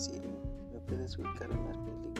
Siri, ¿me puedes ubicar una película de caricatura?